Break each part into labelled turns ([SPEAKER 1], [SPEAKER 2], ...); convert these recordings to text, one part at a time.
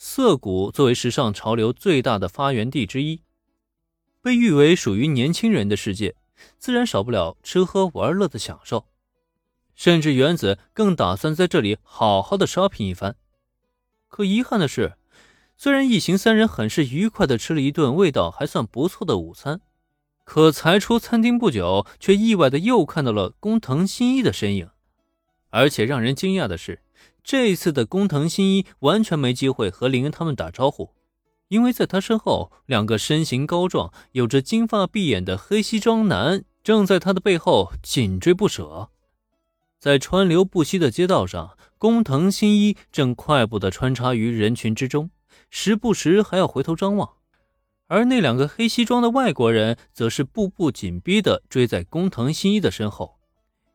[SPEAKER 1] 涩谷作为时尚潮流最大的发源地之一，被誉为属于年轻人的世界，自然少不了吃喝玩乐的享受。甚至原子更打算在这里好好的 shopping 一番。可遗憾的是，虽然一行三人很是愉快的吃了一顿味道还算不错的午餐，可才出餐厅不久，却意外的又看到了工藤新一的身影。而且让人惊讶的是，这次的工藤新一完全没机会和林恩他们打招呼，因为在他身后，两个身形高壮、有着金发碧眼的黑西装男正在他的背后紧追不舍。在川流不息的街道上，工藤新一正快步地穿插于人群之中，时不时还要回头张望。而那两个黑西装的外国人，则是步步紧逼地追在工藤新一的身后，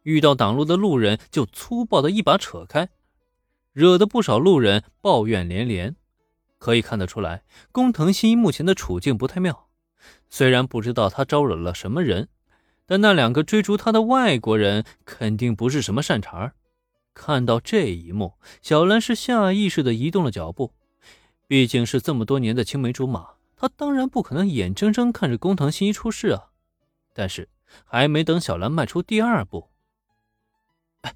[SPEAKER 1] 遇到挡路的路人就粗暴地一把扯开，惹得不少路人抱怨连连。可以看得出来，工藤新一目前的处境不太妙。虽然不知道他招惹了什么人。但那两个追逐他的外国人肯定不是什么善茬儿看到这一幕，小兰是下意识的移动了脚步。毕竟是这么多年的青梅竹马，她当然不可能眼睁睁看着工藤新一出事啊！但是还没等小兰迈出第二步，哎，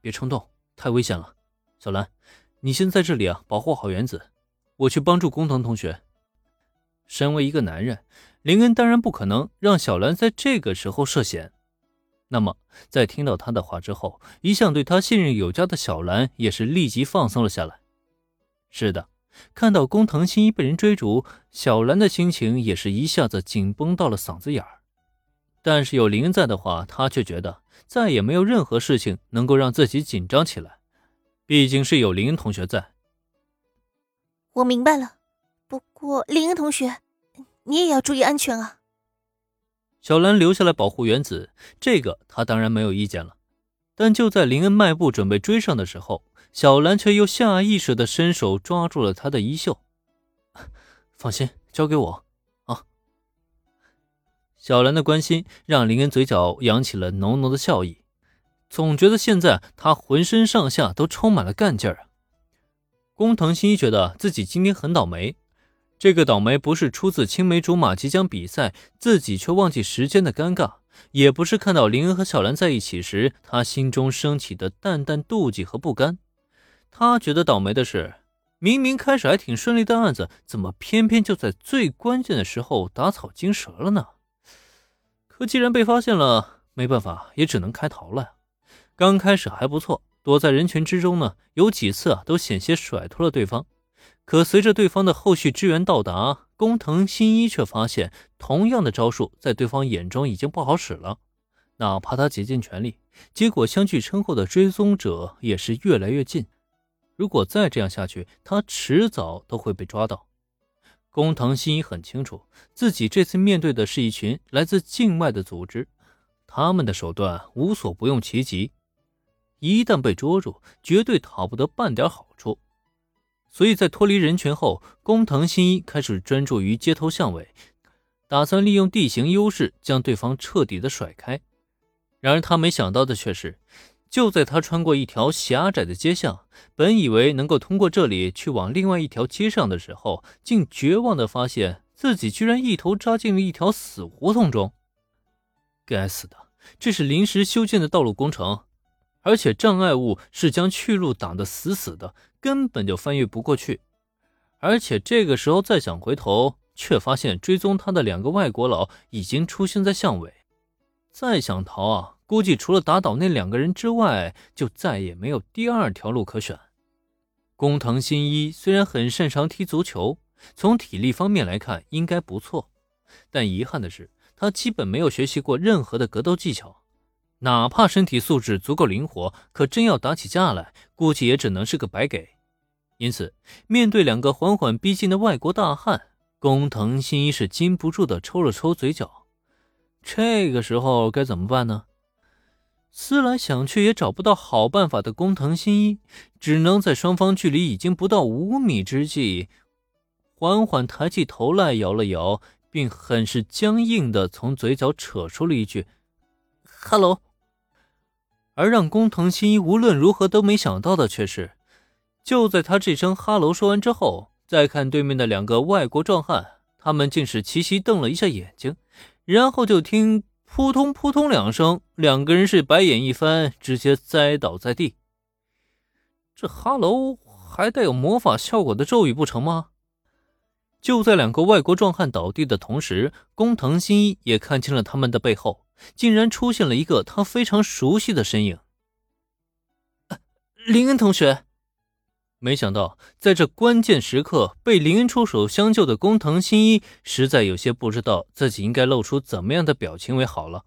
[SPEAKER 1] 别冲动，太危险了。小兰，你先在这里啊，保护好原子，我去帮助工藤同学。身为一个男人。林恩当然不可能让小兰在这个时候涉险。那么，在听到他的话之后，一向对他信任有加的小兰也是立即放松了下来。是的，看到工藤新一被人追逐，小兰的心情也是一下子紧绷到了嗓子眼儿。但是有林恩在的话，他却觉得再也没有任何事情能够让自己紧张起来。毕竟是有林恩同学在。
[SPEAKER 2] 我明白了，不过林恩同学。你也要注意安全啊！
[SPEAKER 1] 小兰留下来保护原子，这个她当然没有意见了。但就在林恩迈步准备追上的时候，小兰却又下意识的伸手抓住了他的衣袖。放心，交给我啊！小兰的关心让林恩嘴角扬起了浓浓的笑意，总觉得现在他浑身上下都充满了干劲儿啊！工藤新一觉得自己今天很倒霉。这个倒霉不是出自青梅竹马即将比赛，自己却忘记时间的尴尬，也不是看到林恩和小兰在一起时，他心中升起的淡淡妒忌和不甘。他觉得倒霉的是，明明开始还挺顺利的案子，怎么偏偏就在最关键的时候打草惊蛇了呢？可既然被发现了，没办法，也只能开逃了。刚开始还不错，躲在人群之中呢，有几次啊都险些甩脱了对方。可随着对方的后续支援到达，工藤新一却发现，同样的招数在对方眼中已经不好使了。哪怕他竭尽全力，结果相距称后的追踪者也是越来越近。如果再这样下去，他迟早都会被抓到。工藤新一很清楚，自己这次面对的是一群来自境外的组织，他们的手段无所不用其极，一旦被捉住，绝对讨不得半点好处。所以在脱离人群后，工藤新一开始专注于街头巷尾，打算利用地形优势将对方彻底的甩开。然而他没想到的却是，就在他穿过一条狭窄的街巷，本以为能够通过这里去往另外一条街上的时候，竟绝望的发现自己居然一头扎进了一条死胡同中。该死的，这是临时修建的道路工程。而且障碍物是将去路挡得死死的，根本就翻越不过去。而且这个时候再想回头，却发现追踪他的两个外国佬已经出现在巷尾。再想逃啊，估计除了打倒那两个人之外，就再也没有第二条路可选。工藤新一虽然很擅长踢足球，从体力方面来看应该不错，但遗憾的是，他基本没有学习过任何的格斗技巧。哪怕身体素质足够灵活，可真要打起架来，估计也只能是个白给。因此，面对两个缓缓逼近的外国大汉，工藤新一是禁不住的抽了抽嘴角。这个时候该怎么办呢？思来想去也找不到好办法的工藤新一，只能在双方距离已经不到五米之际，缓缓抬起头来，摇了摇，并很是僵硬的从嘴角扯出了一句：“Hello。”而让工藤新一无论如何都没想到的却是，就在他这声“哈喽”说完之后，再看对面的两个外国壮汉，他们竟是齐齐瞪了一下眼睛，然后就听扑通扑通两声，两个人是白眼一翻，直接栽倒在地。这哈喽还带有魔法效果的咒语不成吗？就在两个外国壮汉倒地的同时，工藤新一也看清了他们的背后，竟然出现了一个他非常熟悉的身影。林恩同学，没想到在这关键时刻被林恩出手相救的工藤新一，实在有些不知道自己应该露出怎么样的表情为好了。